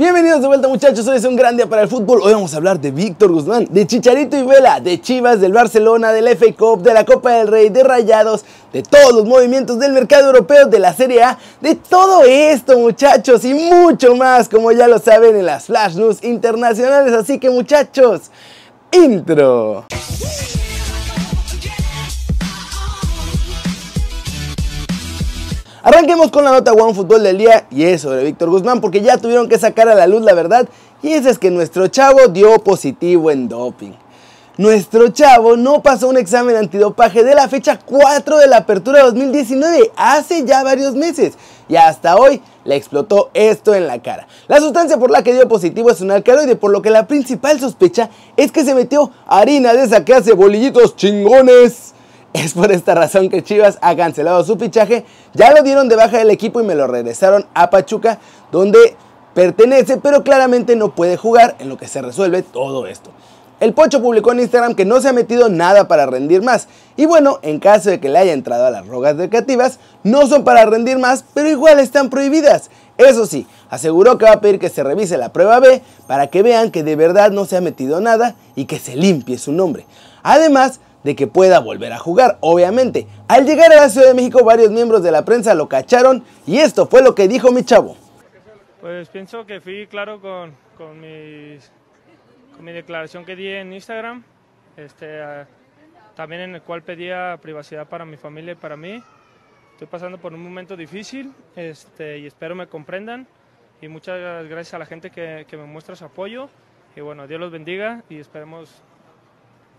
Bienvenidos de vuelta muchachos, hoy es un gran día para el fútbol. Hoy vamos a hablar de Víctor Guzmán, de Chicharito y Vela, de Chivas, del Barcelona, del FA Cup, de la Copa del Rey, de Rayados, de todos los movimientos del mercado europeo, de la Serie A, de todo esto muchachos y mucho más, como ya lo saben en las Flash News internacionales. Así que muchachos, intro. Arranquemos con la nota One Fútbol del día y es sobre Víctor Guzmán porque ya tuvieron que sacar a la luz la verdad y esa es que nuestro chavo dio positivo en doping. Nuestro chavo no pasó un examen antidopaje de la fecha 4 de la apertura 2019, hace ya varios meses, y hasta hoy le explotó esto en la cara. La sustancia por la que dio positivo es un alcaloide, por lo que la principal sospecha es que se metió harina de esa que hace bolillitos chingones. Es por esta razón que Chivas ha cancelado su fichaje, ya lo dieron de baja del equipo y me lo regresaron a Pachuca, donde pertenece, pero claramente no puede jugar en lo que se resuelve todo esto. El Pocho publicó en Instagram que no se ha metido nada para rendir más. Y bueno, en caso de que le haya entrado a las rogas recreativas, no son para rendir más, pero igual están prohibidas. Eso sí, aseguró que va a pedir que se revise la prueba B para que vean que de verdad no se ha metido nada y que se limpie su nombre. Además, de que pueda volver a jugar, obviamente. Al llegar a la Ciudad de México, varios miembros de la prensa lo cacharon y esto fue lo que dijo mi chavo. Pues pienso que fui claro con, con, mi declaración que di en Instagram, este, también en el cual pedía privacidad para mi familia y para mí. Estoy pasando por un momento difícil este, y espero me comprendan. Y muchas gracias a la gente que, que me muestra su apoyo. Y bueno, Dios los bendiga y esperemos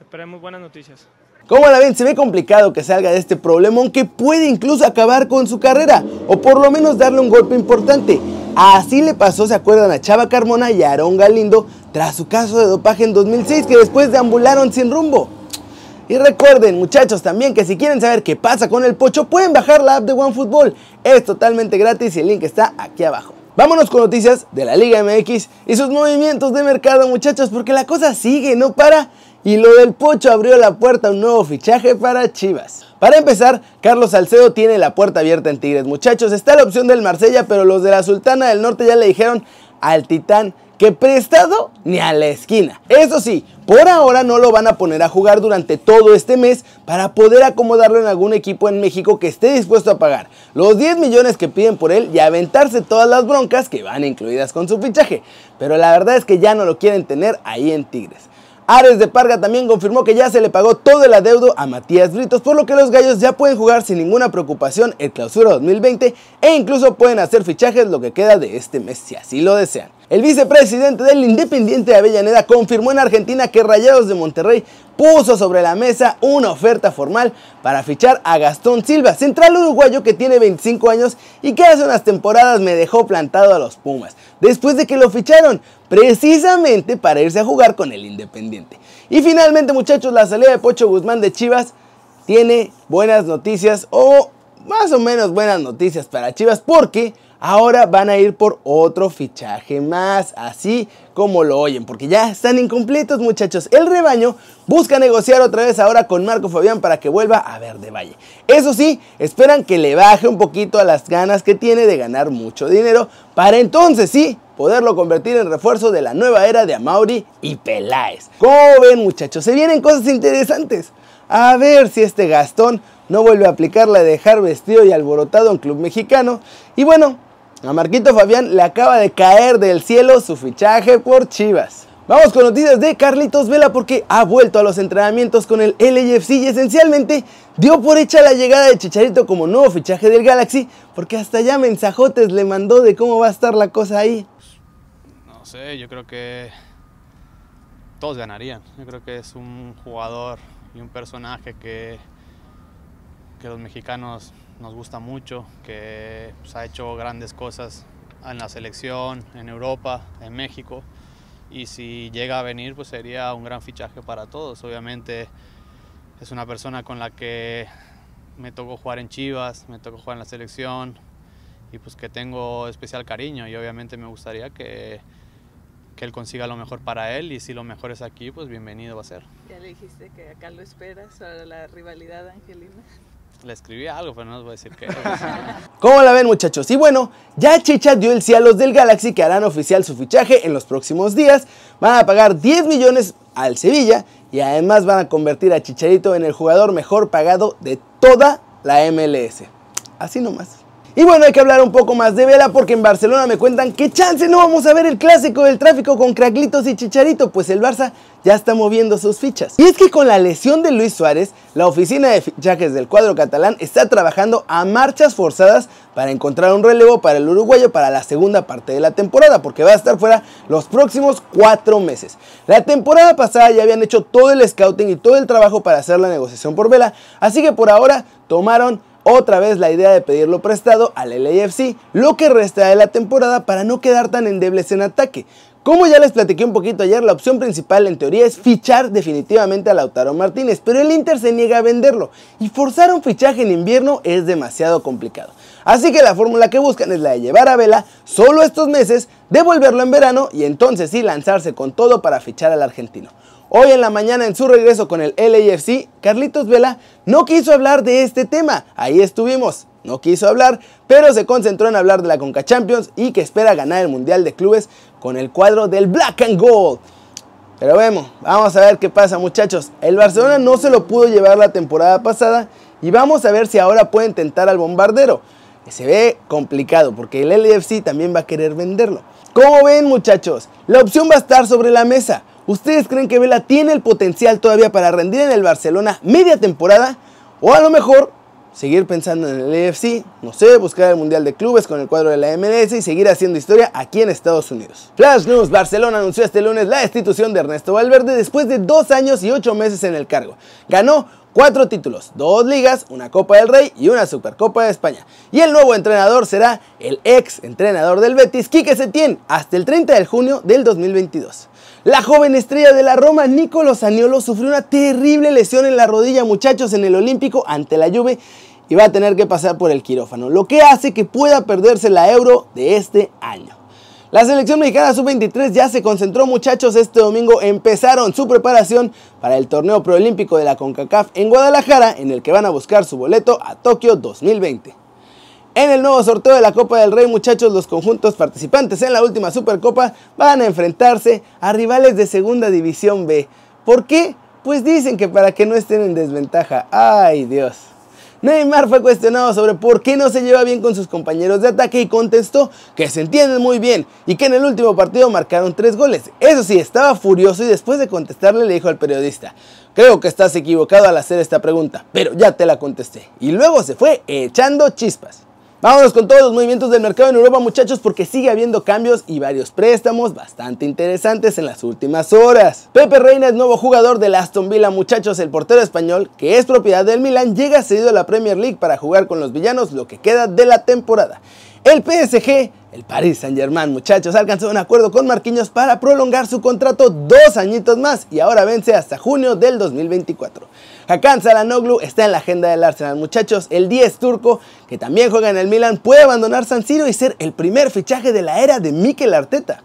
Esperemos buenas noticias. Como la ven, se ve complicado que salga de este problema, aunque puede incluso acabar con su carrera, o por lo menos darle un golpe importante. Así le pasó, se acuerdan, a Chava Carmona y a Aarón Galindo tras su caso de dopaje en 2006, que después deambularon sin rumbo. Y recuerden, muchachos, también que si quieren saber qué pasa con el pocho, pueden bajar la app de OneFootball. Es totalmente gratis y el link está aquí abajo. Vámonos con noticias de la Liga MX y sus movimientos de mercado, muchachos, porque la cosa sigue, no para. Y lo del Pocho abrió la puerta a un nuevo fichaje para Chivas. Para empezar, Carlos Salcedo tiene la puerta abierta en Tigres. Muchachos, está la opción del Marsella, pero los de la Sultana del Norte ya le dijeron al Titán que prestado ni a la esquina. Eso sí, por ahora no lo van a poner a jugar durante todo este mes para poder acomodarlo en algún equipo en México que esté dispuesto a pagar los 10 millones que piden por él y aventarse todas las broncas que van incluidas con su fichaje. Pero la verdad es que ya no lo quieren tener ahí en Tigres. Ares de Parga también confirmó que ya se le pagó todo el adeudo a Matías Britos, por lo que los gallos ya pueden jugar sin ninguna preocupación el clausura 2020 e incluso pueden hacer fichajes lo que queda de este mes si así lo desean. El vicepresidente del Independiente de Avellaneda confirmó en Argentina que Rayados de Monterrey puso sobre la mesa una oferta formal para fichar a Gastón Silva, central uruguayo que tiene 25 años y que hace unas temporadas me dejó plantado a los Pumas, después de que lo ficharon precisamente para irse a jugar con el Independiente. Y finalmente muchachos, la salida de Pocho Guzmán de Chivas tiene buenas noticias o más o menos buenas noticias para Chivas porque ahora van a ir por otro fichaje más, así como lo oyen, porque ya están incompletos muchachos. El rebaño busca negociar otra vez ahora con Marco Fabián para que vuelva a Verde Valle. Eso sí, esperan que le baje un poquito a las ganas que tiene de ganar mucho dinero, para entonces sí poderlo convertir en refuerzo de la nueva era de Amauri y Peláez. Como ven muchachos, se vienen cosas interesantes. A ver si este Gastón no vuelve a aplicar la de dejar vestido y alborotado en club mexicano. Y bueno, a Marquito Fabián le acaba de caer del cielo su fichaje por Chivas. Vamos con noticias de Carlitos Vela porque ha vuelto a los entrenamientos con el LAFC y esencialmente dio por hecha la llegada de Chicharito como nuevo fichaje del Galaxy porque hasta ya mensajotes le mandó de cómo va a estar la cosa ahí. No sé, yo creo que todos ganarían. Yo creo que es un jugador y un personaje que, que los mexicanos nos gusta mucho, que pues, ha hecho grandes cosas en la selección, en Europa, en México. Y si llega a venir, pues sería un gran fichaje para todos. Obviamente es una persona con la que me tocó jugar en Chivas, me tocó jugar en la selección y pues que tengo especial cariño y obviamente me gustaría que, que él consiga lo mejor para él y si lo mejor es aquí, pues bienvenido va a ser. Ya le dijiste que acá lo esperas para la rivalidad, Angelina. Le escribí algo, pero no les voy a decir qué. ¿Cómo la ven muchachos? Y bueno, ya Chicha dio el sí a los del Galaxy que harán oficial su fichaje en los próximos días. Van a pagar 10 millones al Sevilla y además van a convertir a Chicharito en el jugador mejor pagado de toda la MLS. Así nomás. Y bueno, hay que hablar un poco más de Vela porque en Barcelona me cuentan que chance no vamos a ver el clásico del tráfico con Craglitos y Chicharito, pues el Barça ya está moviendo sus fichas. Y es que con la lesión de Luis Suárez, la oficina de fichajes del cuadro catalán está trabajando a marchas forzadas para encontrar un relevo para el uruguayo para la segunda parte de la temporada, porque va a estar fuera los próximos cuatro meses. La temporada pasada ya habían hecho todo el scouting y todo el trabajo para hacer la negociación por Vela, así que por ahora tomaron otra vez la idea de pedirlo prestado al LAFC lo que resta de la temporada para no quedar tan endebles en ataque. Como ya les platiqué un poquito ayer, la opción principal en teoría es fichar definitivamente a Lautaro Martínez, pero el Inter se niega a venderlo y forzar un fichaje en invierno es demasiado complicado. Así que la fórmula que buscan es la de llevar a Vela solo estos meses, devolverlo en verano y entonces sí lanzarse con todo para fichar al argentino. Hoy en la mañana en su regreso con el LAFC, Carlitos Vela no quiso hablar de este tema. Ahí estuvimos. No quiso hablar, pero se concentró en hablar de la Conca Champions y que espera ganar el Mundial de Clubes con el cuadro del Black and Gold. Pero vemos, vamos a ver qué pasa muchachos. El Barcelona no se lo pudo llevar la temporada pasada y vamos a ver si ahora puede intentar al bombardero. Se ve complicado porque el LFC también va a querer venderlo. Como ven muchachos, la opción va a estar sobre la mesa. ¿Ustedes creen que Vela tiene el potencial todavía para rendir en el Barcelona media temporada? O a lo mejor seguir pensando en el EFC, no sé, buscar el Mundial de Clubes con el cuadro de la MLS y seguir haciendo historia aquí en Estados Unidos. Flash News, Barcelona anunció este lunes la destitución de Ernesto Valverde después de dos años y ocho meses en el cargo. Ganó cuatro títulos, dos ligas, una Copa del Rey y una Supercopa de España. Y el nuevo entrenador será el ex entrenador del Betis, Quique Setién, hasta el 30 de junio del 2022. La joven estrella de la Roma, Nicolo Zaniolo, sufrió una terrible lesión en la rodilla, muchachos, en el Olímpico ante la Juve y va a tener que pasar por el quirófano, lo que hace que pueda perderse la Euro de este año. La selección mexicana sub-23 ya se concentró muchachos este domingo, empezaron su preparación para el torneo preolímpico de la CONCACAF en Guadalajara, en el que van a buscar su boleto a Tokio 2020. En el nuevo sorteo de la Copa del Rey, muchachos, los conjuntos participantes en la última Supercopa van a enfrentarse a rivales de Segunda División B. ¿Por qué? Pues dicen que para que no estén en desventaja. ¡Ay, Dios! Neymar fue cuestionado sobre por qué no se lleva bien con sus compañeros de ataque y contestó que se entienden muy bien y que en el último partido marcaron tres goles. Eso sí, estaba furioso y después de contestarle le dijo al periodista, creo que estás equivocado al hacer esta pregunta, pero ya te la contesté. Y luego se fue echando chispas. Vámonos con todos los movimientos del mercado en Europa muchachos porque sigue habiendo cambios y varios préstamos bastante interesantes en las últimas horas. Pepe Reina es nuevo jugador del Aston Villa muchachos, el portero español que es propiedad del Milan llega cedido a la Premier League para jugar con los villanos lo que queda de la temporada. El PSG, el Paris Saint Germain muchachos, alcanzó un acuerdo con Marquinhos para prolongar su contrato dos añitos más y ahora vence hasta junio del 2024. Hakan Salanoglu está en la agenda del Arsenal. Muchachos, el 10 turco, que también juega en el Milan, puede abandonar San Siro y ser el primer fichaje de la era de Mikel Arteta.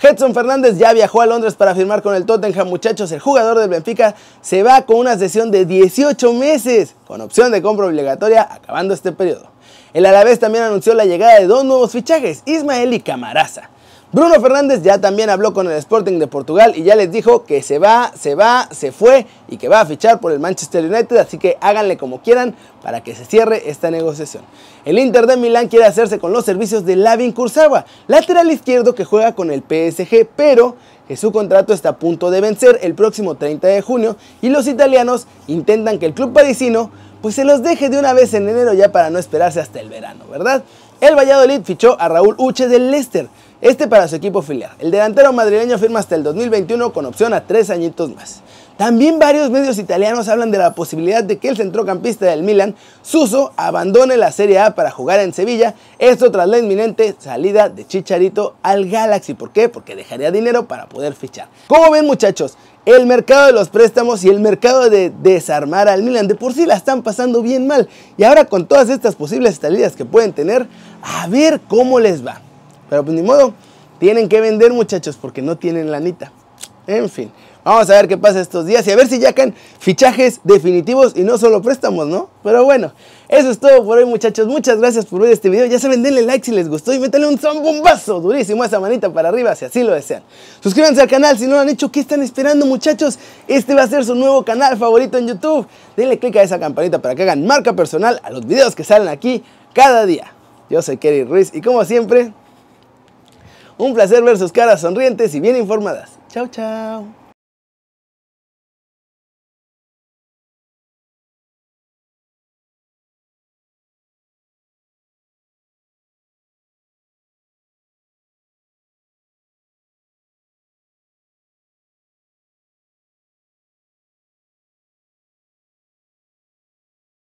Edson Fernández ya viajó a Londres para firmar con el Tottenham, muchachos. El jugador del Benfica se va con una sesión de 18 meses, con opción de compra obligatoria acabando este periodo. El Alavés también anunció la llegada de dos nuevos fichajes, Ismael y Camaraza. Bruno Fernández ya también habló con el Sporting de Portugal y ya les dijo que se va, se va, se fue y que va a fichar por el Manchester United, así que háganle como quieran para que se cierre esta negociación. El Inter de Milán quiere hacerse con los servicios de Lavin Kurzawa, lateral izquierdo que juega con el PSG, pero que su contrato está a punto de vencer el próximo 30 de junio y los italianos intentan que el club parisino pues se los deje de una vez en enero ya para no esperarse hasta el verano, ¿verdad? El Valladolid fichó a Raúl Uche del Leicester, este para su equipo filial. El delantero madrileño firma hasta el 2021 con opción a tres añitos más. También varios medios italianos hablan de la posibilidad de que el centrocampista del Milan, Suso, abandone la Serie A para jugar en Sevilla, esto tras la inminente salida de Chicharito al Galaxy. ¿Por qué? Porque dejaría dinero para poder fichar. Como ven muchachos, el mercado de los préstamos y el mercado de desarmar al Milan de por sí la están pasando bien mal. Y ahora con todas estas posibles salidas que pueden tener, a ver cómo les va. Pero pues ni modo, tienen que vender muchachos porque no tienen lanita. En fin, Vamos a ver qué pasa estos días y a ver si ya caen fichajes definitivos y no solo préstamos, ¿no? Pero bueno, eso es todo por hoy muchachos. Muchas gracias por ver este video. Ya saben, denle like si les gustó y métanle un zambombazo durísimo a esa manita para arriba si así lo desean. Suscríbanse al canal si no lo han hecho. ¿Qué están esperando muchachos? Este va a ser su nuevo canal favorito en YouTube. Denle click a esa campanita para que hagan marca personal a los videos que salen aquí cada día. Yo soy Kerry Ruiz y como siempre, un placer ver sus caras sonrientes y bien informadas. Chao, chao.